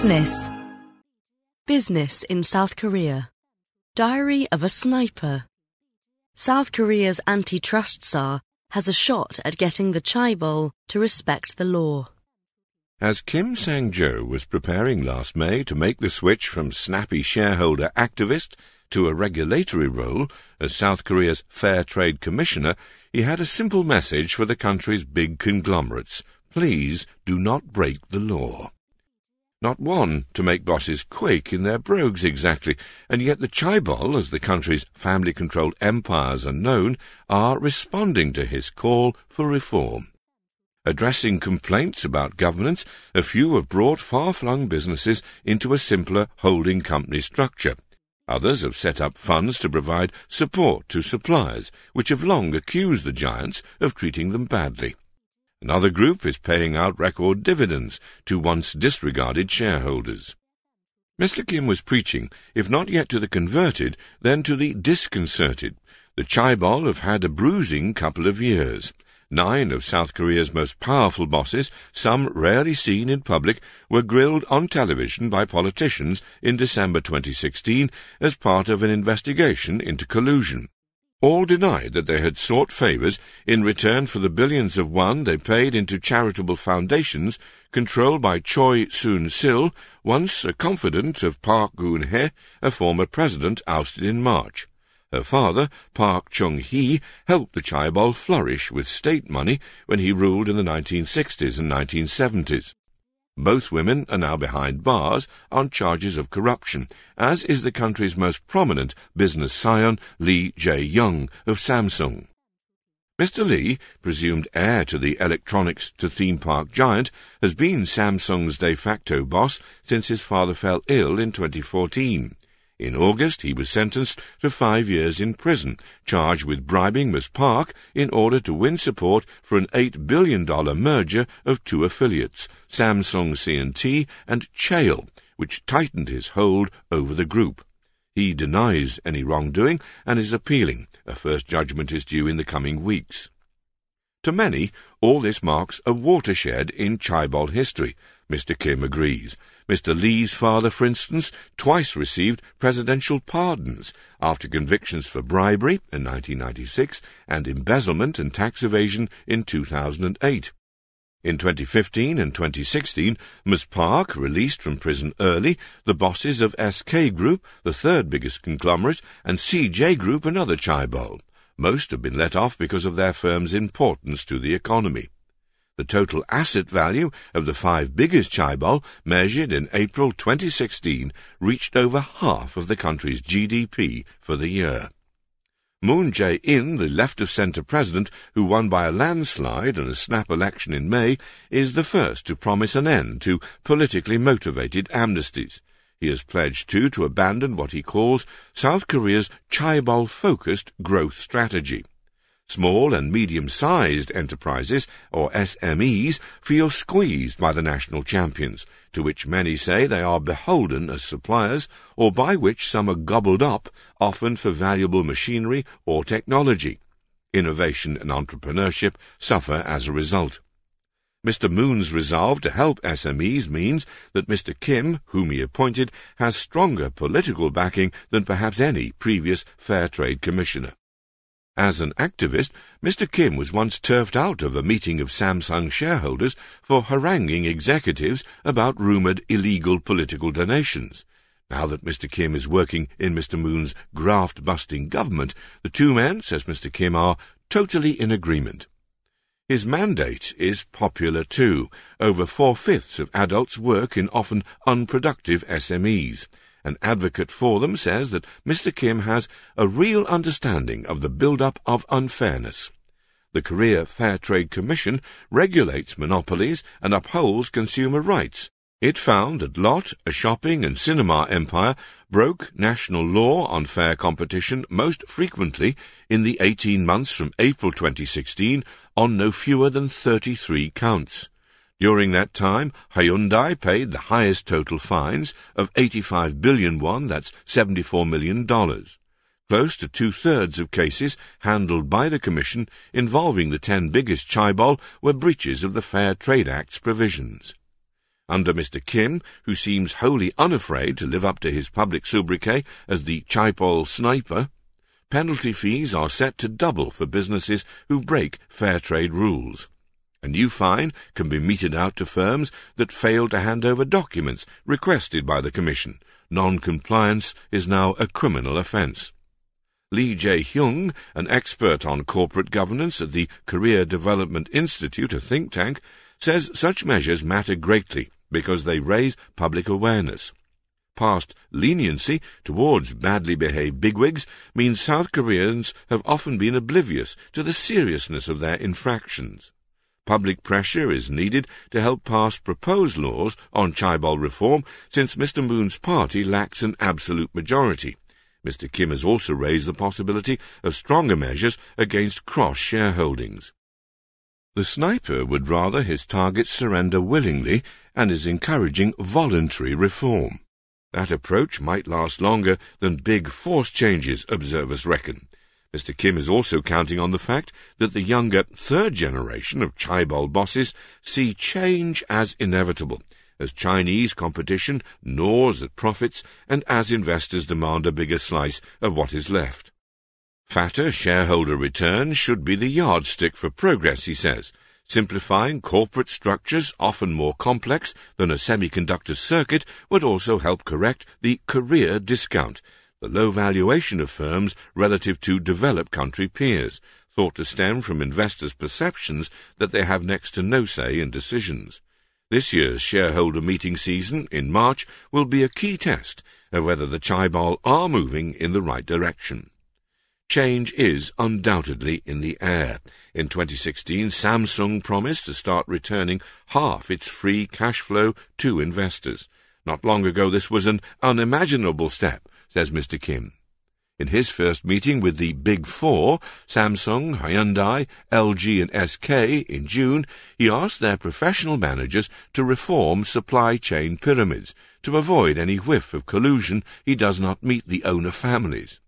Business Business in South Korea Diary of a Sniper South Korea's antitrust czar has a shot at getting the chaebol to respect the law. As Kim Sang-jo was preparing last May to make the switch from snappy shareholder activist to a regulatory role as South Korea's Fair Trade Commissioner, he had a simple message for the country's big conglomerates. Please do not break the law. Not one to make bosses quake in their brogues exactly, and yet the Chaebol, as the country's family-controlled empires are known, are responding to his call for reform. Addressing complaints about governance, a few have brought far-flung businesses into a simpler holding company structure. Others have set up funds to provide support to suppliers, which have long accused the giants of treating them badly. Another group is paying out record dividends to once disregarded shareholders. Mr. Kim was preaching, if not yet to the converted, then to the disconcerted. The Chaebol have had a bruising couple of years. Nine of South Korea's most powerful bosses, some rarely seen in public, were grilled on television by politicians in December 2016 as part of an investigation into collusion. All denied that they had sought favours in return for the billions of won they paid into charitable foundations controlled by Choi Soon-sil, once a confidant of Park Geun-hye, a former president ousted in March. Her father, Park Chung-hee, helped the Chaebol flourish with state money when he ruled in the 1960s and 1970s. Both women are now behind bars on charges of corruption, as is the country's most prominent business scion, Lee Jae-yong of Samsung. Mr. Lee, presumed heir to the electronics to theme park giant, has been Samsung's de facto boss since his father fell ill in 2014. In August, he was sentenced to five years in prison, charged with bribing Ms. Park in order to win support for an $8 billion merger of two affiliates, Samsung C&T and Cheil, which tightened his hold over the group. He denies any wrongdoing and is appealing. A first judgment is due in the coming weeks. To many, all this marks a watershed in Chaebol history. Mr. Kim agrees. Mr. Lee's father, for instance, twice received presidential pardons after convictions for bribery in 1996 and embezzlement and tax evasion in 2008. In 2015 and 2016, Ms. Park released from prison early the bosses of SK Group, the third biggest conglomerate, and CJ Group, another chaebol. Most have been let off because of their firm's importance to the economy. The total asset value of the five biggest chaebol, measured in April 2016, reached over half of the country's GDP for the year. Moon Jae-in, the left-of-centre president, who won by a landslide in a snap election in May, is the first to promise an end to politically motivated amnesties. He has pledged, too, to abandon what he calls South Korea's chaebol-focused growth strategy. Small and medium-sized enterprises, or SMEs, feel squeezed by the national champions, to which many say they are beholden as suppliers, or by which some are gobbled up, often for valuable machinery or technology. Innovation and entrepreneurship suffer as a result. Mr. Moon's resolve to help SMEs means that Mr. Kim, whom he appointed, has stronger political backing than perhaps any previous Fair Trade Commissioner. As an activist, Mr. Kim was once turfed out of a meeting of Samsung shareholders for haranguing executives about rumoured illegal political donations. Now that Mr. Kim is working in Mr. Moon's graft-busting government, the two men, says Mr. Kim, are totally in agreement. His mandate is popular too. Over four-fifths of adults work in often unproductive SMEs. An advocate for them says that Mr. Kim has a real understanding of the build-up of unfairness. The Korea Fair Trade Commission regulates monopolies and upholds consumer rights. It found that Lotte, a shopping and cinema empire, broke national law on fair competition most frequently in the 18 months from April 2016 on no fewer than 33 counts. During that time, Hyundai paid the highest total fines of 85 billion won, that's $74 million. Close to two-thirds of cases handled by the Commission involving the ten biggest chaebol were breaches of the Fair Trade Act's provisions. Under Mr. Kim, who seems wholly unafraid to live up to his public sobriquet as the chaebol sniper, penalty fees are set to double for businesses who break fair trade rules. A new fine can be meted out to firms that fail to hand over documents requested by the Commission. Non-compliance is now a criminal offence. Lee Jae-hyung, an expert on corporate governance at the Korea Development Institute, a think tank, says such measures matter greatly because they raise public awareness. Past leniency towards badly behaved bigwigs means South Koreans have often been oblivious to the seriousness of their infractions. Public pressure is needed to help pass proposed laws on chaebol reform since Mr. Moon's party lacks an absolute majority. Mr. Kim has also raised the possibility of stronger measures against cross shareholdings. The sniper would rather his targets surrender willingly and is encouraging voluntary reform. That approach might last longer than big force changes, observers reckon. Mr. Kim is also counting on the fact that the younger third generation of chaebol bosses see change as inevitable, as Chinese competition gnaws at profits and as investors demand a bigger slice of what is left. Fatter shareholder returns should be the yardstick for progress, he says, Simplifying corporate structures, often more complex than a semiconductor circuit, would also help correct the Korea discount, the low valuation of firms relative to developed country peers, thought to stem from investors' perceptions that they have next to no say in decisions. This year's shareholder meeting season in March will be a key test of whether the Chaebol are moving in the right direction. Change is undoubtedly in the air. In 2016, Samsung promised to start returning half its free cash flow to investors. Not long ago, this was an unimaginable step, says Mr. Kim. In his first meeting with the Big Four, Samsung, Hyundai, LG, and SK, in June, he asked their professional managers to reform supply chain pyramids to avoid any whiff of collusion he does not meet the owner families.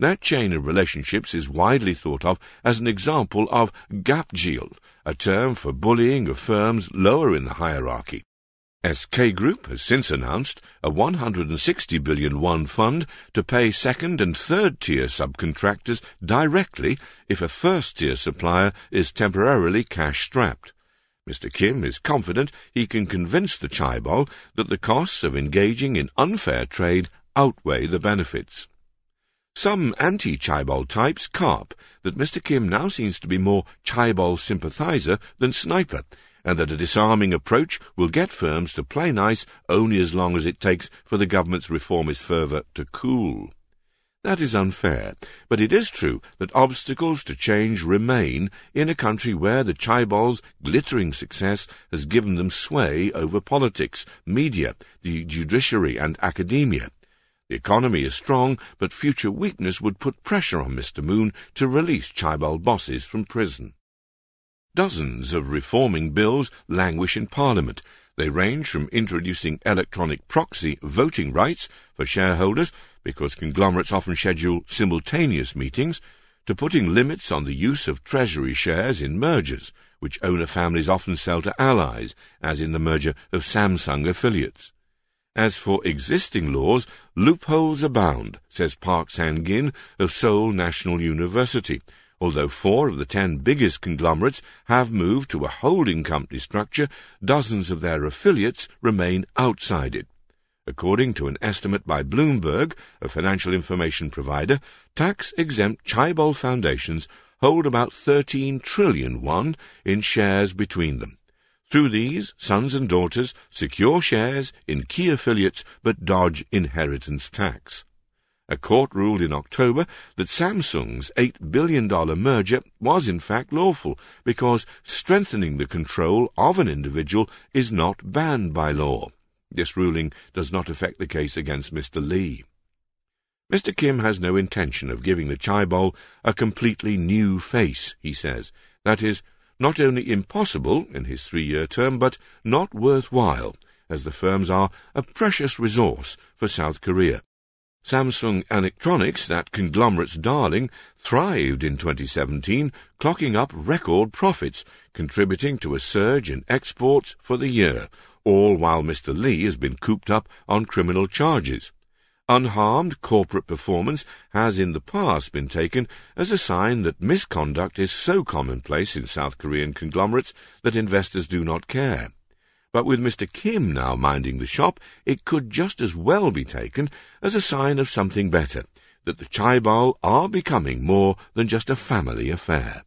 That chain of relationships is widely thought of as an example of gapjil, a term for bullying of firms lower in the hierarchy. SK Group has since announced a 160 billion won fund to pay second and third tier subcontractors directly if a first tier supplier is temporarily cash strapped. Mr. Kim is confident he can convince the Chaebol that the costs of engaging in unfair trade outweigh the benefits. Some anti-Chaebol types carp that Mr. Kim now seems to be more Chaebol sympathizer than sniper, and that a disarming approach will get firms to play nice only as long as it takes for the government's reformist fervour to cool. That is unfair, but it is true that obstacles to change remain in a country where the Chaebol's glittering success has given them sway over politics, media, the judiciary, and academia, the economy is strong, but future weakness would put pressure on Mr. Moon to release Chaebol bosses from prison. Dozens of reforming bills languish in Parliament. They range from introducing electronic proxy voting rights for shareholders, because conglomerates often schedule simultaneous meetings, to putting limits on the use of treasury shares in mergers, which owner families often sell to allies, as in the merger of Samsung affiliates. As for existing laws, loopholes abound, says Park Sang-in of Seoul National University, although four of the ten biggest conglomerates have moved to a holding company structure, dozens of their affiliates remain outside it. According to an estimate by Bloomberg, a financial information provider, tax-exempt Chaebol foundations hold about 13 trillion won in shares between them. Through these, sons and daughters secure shares in key affiliates but dodge inheritance tax. A court ruled in October that Samsung's $8 billion merger was in fact lawful because strengthening the control of an individual is not banned by law. This ruling does not affect the case against Mr. Lee. Mr. Kim has no intention of giving the Chaebol a completely new face, he says. That is, not only impossible in his three-year term, but not worthwhile, as the firms are a precious resource for South Korea. Samsung Electronics, that conglomerate's darling, thrived in 2017, clocking up record profits, contributing to a surge in exports for the year, all while Mr. Lee has been cooped up on criminal charges. Unharmed corporate performance has in the past been taken as a sign that misconduct is so commonplace in South Korean conglomerates that investors do not care. But with Mr. Kim now minding the shop, it could just as well be taken as a sign of something better, that the chaebol are becoming more than just a family affair.